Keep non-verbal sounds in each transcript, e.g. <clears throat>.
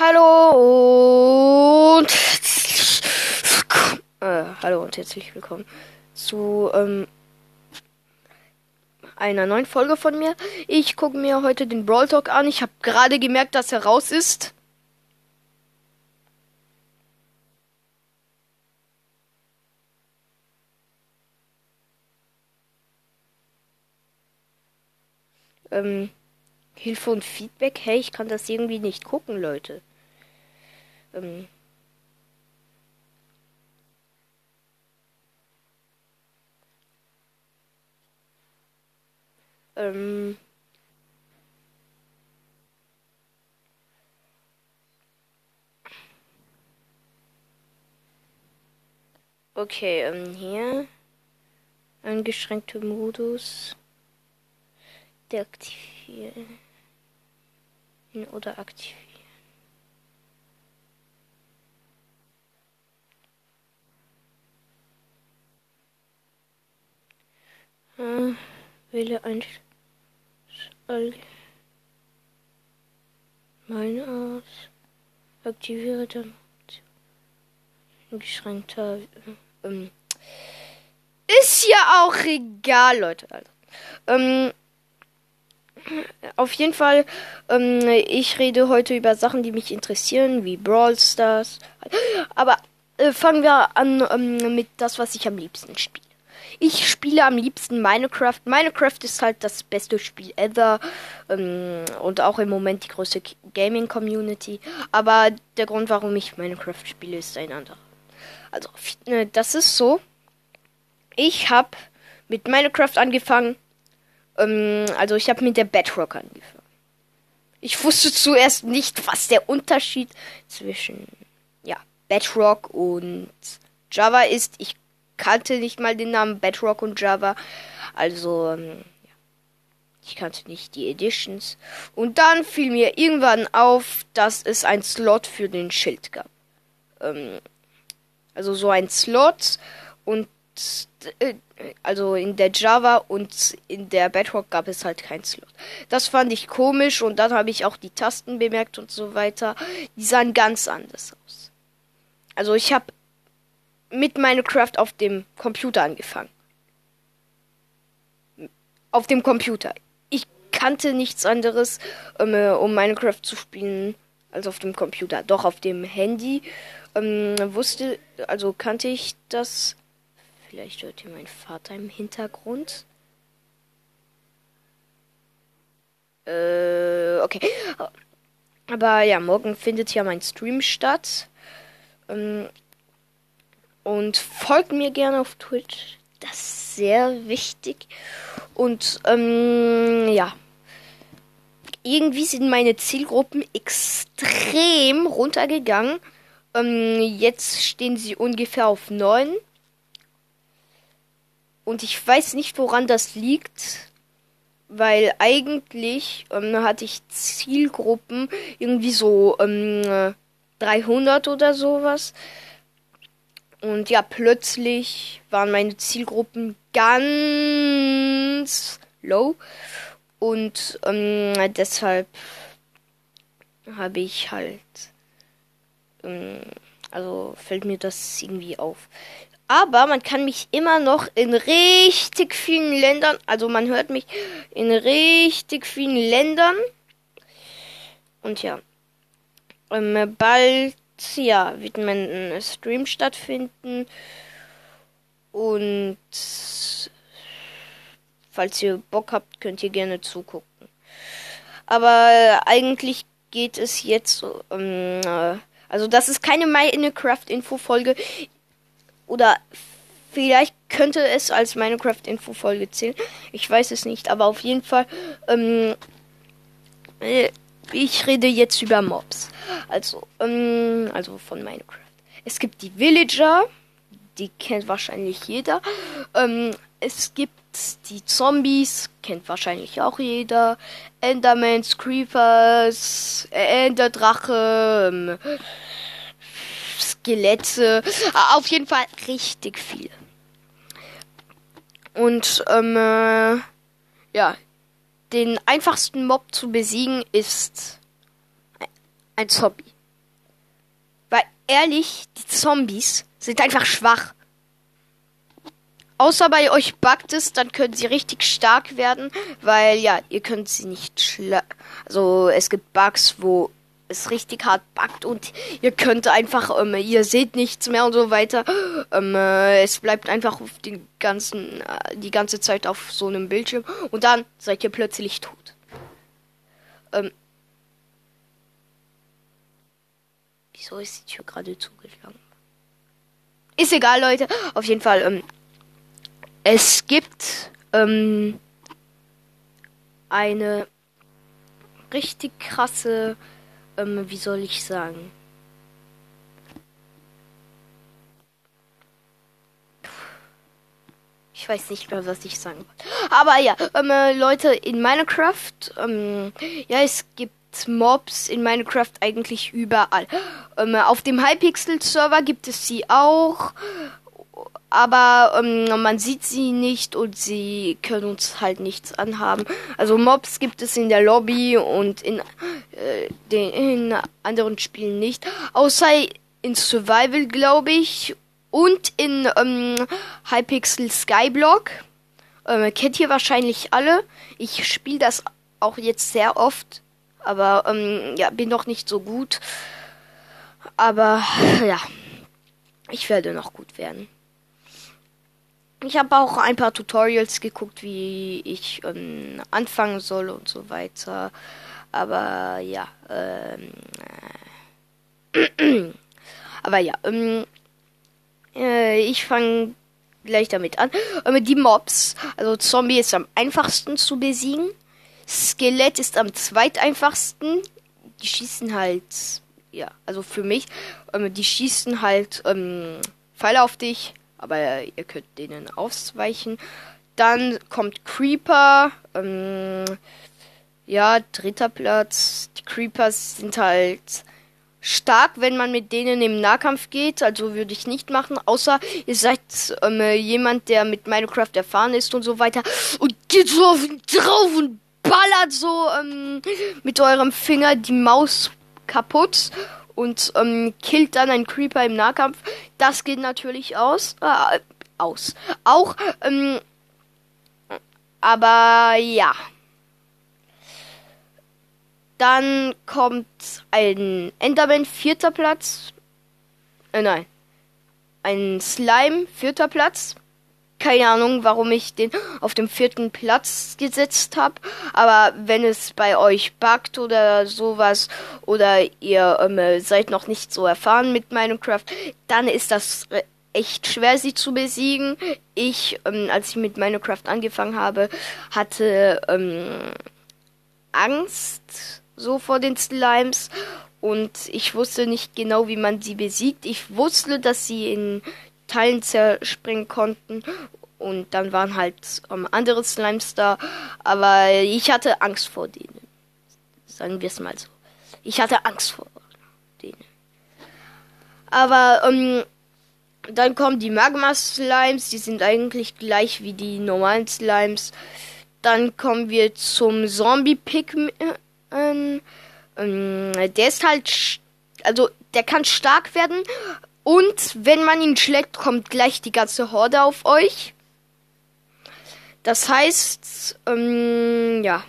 Hallo und äh, hallo und herzlich willkommen zu ähm, einer neuen Folge von mir. Ich gucke mir heute den Brawl Talk an. Ich habe gerade gemerkt, dass er raus ist. Ähm, Hilfe und Feedback. Hey, ich kann das irgendwie nicht gucken, Leute. Ähm. Ähm. Okay, ähm, hier. Eingeschränkte Modus. Deaktivieren oder aktivieren. Äh, wähle ein meine aus. Aktiviere dann eingeschränkter. Ähm, ist ja auch egal, Leute. Also, ähm, auf jeden Fall, ähm, ich rede heute über Sachen, die mich interessieren, wie Brawl Stars. Aber äh, fangen wir an ähm, mit das, was ich am liebsten spiele. Ich spiele am liebsten Minecraft. Minecraft ist halt das beste Spiel ever ähm, und auch im Moment die größte Gaming Community. Aber der Grund, warum ich Minecraft spiele, ist ein anderer. Also, das ist so. Ich habe mit Minecraft angefangen ähm, also ich habe mit der Bedrock angefangen. Ich wusste zuerst nicht, was der Unterschied zwischen ja, Bedrock und Java ist. Ich kannte nicht mal den Namen Bedrock und Java. Also ähm, ich kannte nicht die Editions. Und dann fiel mir irgendwann auf, dass es ein Slot für den Schild gab. Ähm, also so ein Slot und äh, also in der Java und in der Bedrock gab es halt keinen Slot. Das fand ich komisch und dann habe ich auch die Tasten bemerkt und so weiter. Die sahen ganz anders aus. Also ich habe mit Minecraft auf dem Computer angefangen. Auf dem Computer. Ich kannte nichts anderes, um, äh, um Minecraft zu spielen, als auf dem Computer. Doch auf dem Handy ähm, wusste, also kannte ich das Vielleicht hört ihr meinen Vater im Hintergrund. Äh, okay. Aber ja, morgen findet ja mein Stream statt. Ähm, und folgt mir gerne auf Twitch. Das ist sehr wichtig. Und ähm, ja. Irgendwie sind meine Zielgruppen extrem runtergegangen. Ähm, jetzt stehen sie ungefähr auf 9. Und ich weiß nicht, woran das liegt, weil eigentlich ähm, hatte ich Zielgruppen irgendwie so ähm, 300 oder sowas. Und ja, plötzlich waren meine Zielgruppen ganz low. Und ähm, deshalb habe ich halt. Ähm, also fällt mir das irgendwie auf. Aber man kann mich immer noch in richtig vielen Ländern, also man hört mich in richtig vielen Ländern. Und ja, ähm, bald, ja, wird mein Stream stattfinden. Und falls ihr Bock habt, könnt ihr gerne zugucken. Aber eigentlich geht es jetzt, ähm, äh, also das ist keine Minecraft-Info-Folge. Oder vielleicht könnte es als Minecraft-Info-Folge zählen. Ich weiß es nicht, aber auf jeden Fall. Ähm, äh, ich rede jetzt über Mobs. Also, ähm, also von Minecraft. Es gibt die Villager, die kennt wahrscheinlich jeder. Ähm, es gibt die Zombies, kennt wahrscheinlich auch jeder. Endermans, Creepers, Enderdrache, ähm, Skelette. Auf jeden Fall richtig viel. Und ähm, äh, ja, den einfachsten Mob zu besiegen ist ein Zombie. ehrlich, die Zombies sind einfach schwach. Außer bei euch buggt es, dann können sie richtig stark werden, weil ja, ihr könnt sie nicht schla Also es gibt Bugs, wo es richtig hart buggt und ihr könnt einfach, ähm, ihr seht nichts mehr und so weiter. <gasps> Ähm, äh, es bleibt einfach auf den ganzen, äh, die ganze Zeit auf so einem Bildschirm und dann seid ihr plötzlich tot. Ähm, wieso ist die Tür gerade zugeschlagen? Ist egal, Leute. Auf jeden Fall, ähm, es gibt ähm, eine richtig krasse, ähm, wie soll ich sagen? Ich weiß nicht mehr, was ich sagen wollte. Aber ja, ähm, äh, Leute, in Minecraft, ähm, ja, es gibt Mobs in Minecraft eigentlich überall. Ähm, auf dem Hypixel-Server gibt es sie auch aber ähm, man sieht sie nicht und sie können uns halt nichts anhaben. Also Mobs gibt es in der Lobby und in, äh, den, in anderen Spielen nicht. Außer in Survival, glaube ich. Und in ähm, Hypixel Skyblock. Ähm, kennt ihr wahrscheinlich alle. Ich spiele das auch jetzt sehr oft. Aber ähm, ja, bin noch nicht so gut. Aber ja, ich werde noch gut werden. Ich habe auch ein paar Tutorials geguckt, wie ich ähm, anfangen soll und so weiter. Aber ja, ähm, äh, <clears throat> aber ja, ähm, äh, ich fange gleich damit an. Ähm, die Mobs, also Zombie ist am einfachsten zu besiegen. Skelett ist am zweiteinfachsten. Die schießen halt, ja, also für mich, ähm, die schießen halt ähm, Pfeile auf dich aber ihr könnt denen ausweichen. Dann kommt Creeper. Ähm, ja, dritter Platz. Die Creepers sind halt stark, wenn man mit denen im Nahkampf geht. Also würde ich nicht machen, außer ihr seid ähm, jemand, der mit Minecraft erfahren ist und so weiter. Und geht so auf ihn drauf und ballert so ähm, mit eurem Finger die Maus kaputt und ähm, killt dann einen Creeper im Nahkampf. Das geht natürlich aus. Äh, aus. Auch, ähm, aber ja. Dann kommt ein Enderman, vierter Platz. Äh, nein. Ein Slime, vierter Platz keine Ahnung, warum ich den auf dem vierten Platz gesetzt habe. Aber wenn es bei euch buggt oder sowas oder ihr ähm, seid noch nicht so erfahren mit Minecraft, dann ist das echt schwer, sie zu besiegen. Ich, ähm, als ich mit Minecraft angefangen habe, hatte ähm, Angst so vor den Slimes und ich wusste nicht genau, wie man sie besiegt. Ich wusste, dass sie in Teilen zerspringen konnten. Und dann waren halt ähm, andere Slimes da. Aber ich hatte Angst vor denen. Sagen wir es mal so. Ich hatte Angst vor denen. Aber ähm, dann kommen die Magma-Slimes. Die sind eigentlich gleich wie die normalen Slimes. Dann kommen wir zum Zombie-Pikmin. Ähm, der ist halt, also der kann stark werden, und wenn man ihn schlägt, kommt gleich die ganze Horde auf euch. Das heißt, ähm, ja.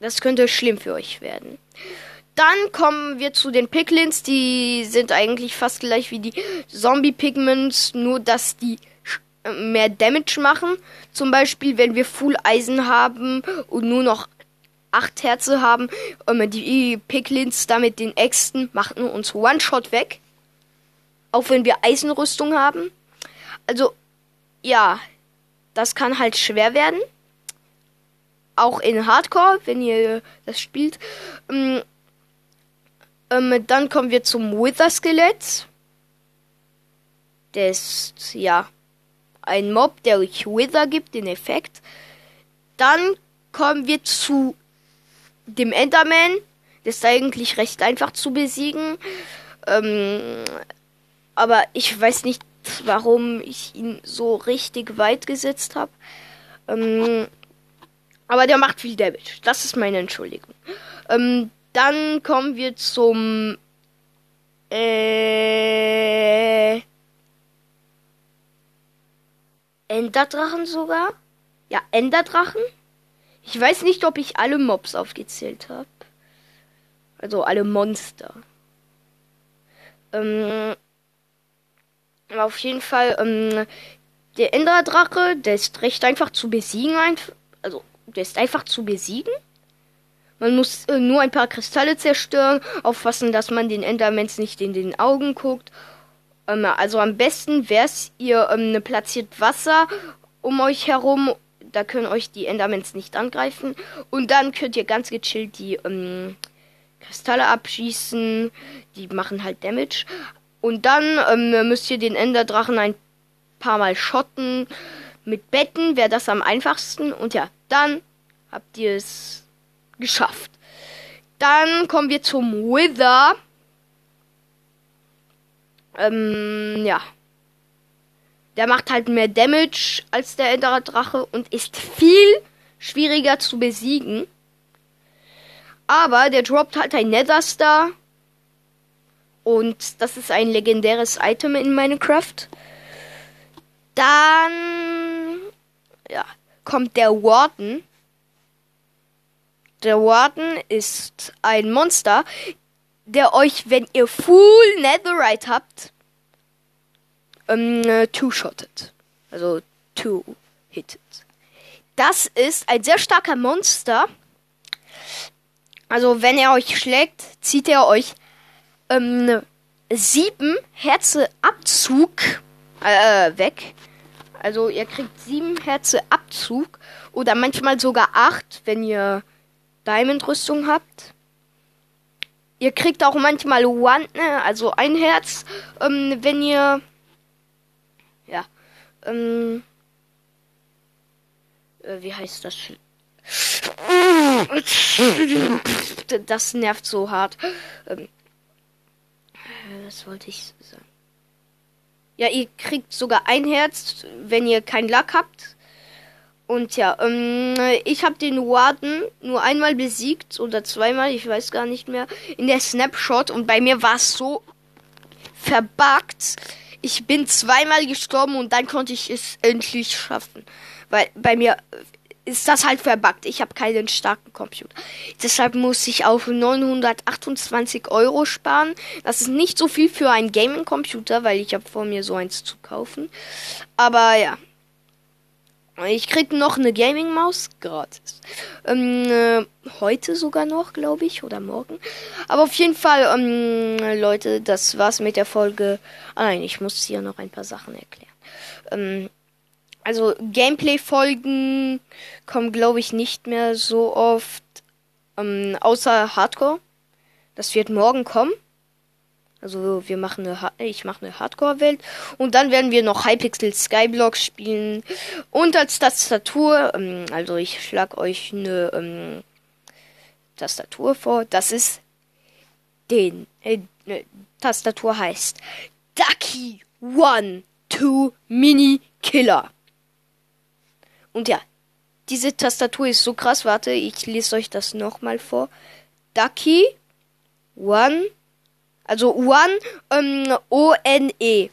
Das könnte schlimm für euch werden. Dann kommen wir zu den Piglins. Die sind eigentlich fast gleich wie die Zombie-Pigments, nur dass die äh, mehr Damage machen. Zum Beispiel, wenn wir Full Eisen haben und nur noch acht Herze haben. Ähm, die Piglins da mit den Äxten machen uns One-Shot weg. Auch wenn wir Eisenrüstung haben. Also, ja, das kann halt schwer werden. Auch in Hardcore, wenn ihr das spielt. Ähm, ähm, dann kommen wir zum Wither-Skelett. Der ist, ja, ein Mob, der euch Wither gibt, den Effekt. Dann kommen wir zu dem Enderman. Der ist eigentlich recht einfach zu besiegen. Ähm, aber ich weiß nicht, warum ich ihn so richtig weit gesetzt habe. Ähm, aber der macht viel Damage. Das ist meine Entschuldigung. Ähm, dann kommen wir zum Äh. Enderdrachen sogar? Ja, Enderdrachen. Ich weiß nicht, ob ich alle Mobs aufgezählt habe. Also alle Monster. Ähm, auf jeden Fall, ähm, der Enderdrache, der ist recht einfach zu besiegen. Also, der ist einfach zu besiegen. Man muss äh, nur ein paar Kristalle zerstören, aufpassen, dass man den Endermans nicht in den Augen guckt. Ähm, also am besten wär's, ihr ähm, platziert Wasser um euch herum. Da können euch die Endermans nicht angreifen. Und dann könnt ihr ganz gechillt die ähm, Kristalle abschießen. Die machen halt Damage. Und dann ähm, müsst ihr den Enderdrachen ein paar Mal schotten. Mit Betten wäre das am einfachsten. Und ja, dann habt ihr es geschafft. Dann kommen wir zum Wither. Ähm, ja. Der macht halt mehr Damage als der Enderdrache und ist viel schwieriger zu besiegen. Aber der droppt halt ein Netherstar. Und das ist ein legendäres Item in Minecraft. Dann ja, kommt der Warden. Der Warden ist ein Monster, der euch, wenn ihr Full Netherite habt, ähm, two-shottet. Also two-hittet. Das ist ein sehr starker Monster. Also wenn er euch schlägt, zieht er euch ähm, sieben Herze Abzug äh, weg. Also ihr kriegt sieben Herze Abzug oder manchmal sogar acht, wenn ihr Diamond-Rüstung habt. Ihr kriegt auch manchmal One, ne, also ein Herz, ähm, wenn ihr ähm, äh, wie heißt das? Das nervt so hart. Ähm, was wollte ich sagen? Ja, ihr kriegt sogar ein Herz, wenn ihr kein Lack habt. Und ja, ähm, ich habe den Warden nur einmal besiegt oder zweimal, ich weiß gar nicht mehr, in der Snapshot und bei mir war es so verbuggt. Ich bin zweimal gestorben und dann konnte ich es endlich schaffen. Weil bei mir ist das halt verbuggt. Ich habe keinen starken Computer. Deshalb muss ich auf 928 Euro sparen. Das ist nicht so viel für einen Gaming-Computer, weil ich habe vor mir so eins zu kaufen. Aber ja. Ich krieg noch eine Gaming-Maus gratis. Ähm, äh, heute sogar noch, glaube ich, oder morgen. Aber auf jeden Fall, ähm, Leute, das war's mit der Folge. Ah nein, ich muss hier noch ein paar Sachen erklären. Ähm, also Gameplay-Folgen kommen, glaube ich, nicht mehr so oft. Ähm, außer Hardcore. Das wird morgen kommen. Also wir machen eine, ich mache eine Hardcore-Welt und dann werden wir noch Hypixel Skyblock spielen und als Tastatur, ähm, also ich schlag euch eine ähm, Tastatur vor. Das ist den äh, ne, Tastatur heißt Ducky One Two Mini Killer. Und ja, diese Tastatur ist so krass. Warte, ich lese euch das nochmal vor. Ducky One, also One, ähm, O-N-E.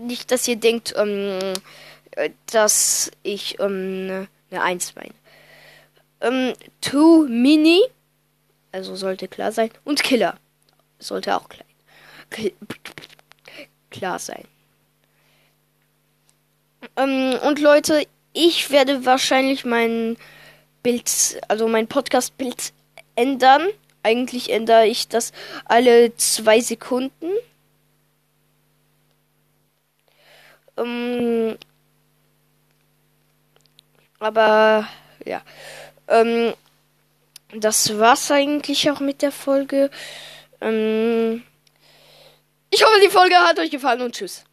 Nicht, dass ihr denkt, ähm, dass ich ähm, eine 1 meine. Ähm, Two Mini, also sollte klar sein. Und Killer, sollte auch klein. klar sein. Ähm, und Leute, ich werde wahrscheinlich mein Bild, also mein Podcast-Bild ändern. Eigentlich ändere ich das alle zwei Sekunden. Ähm, aber ja. Ähm, das war's eigentlich auch mit der Folge. Ähm, ich hoffe, die Folge hat euch gefallen und tschüss.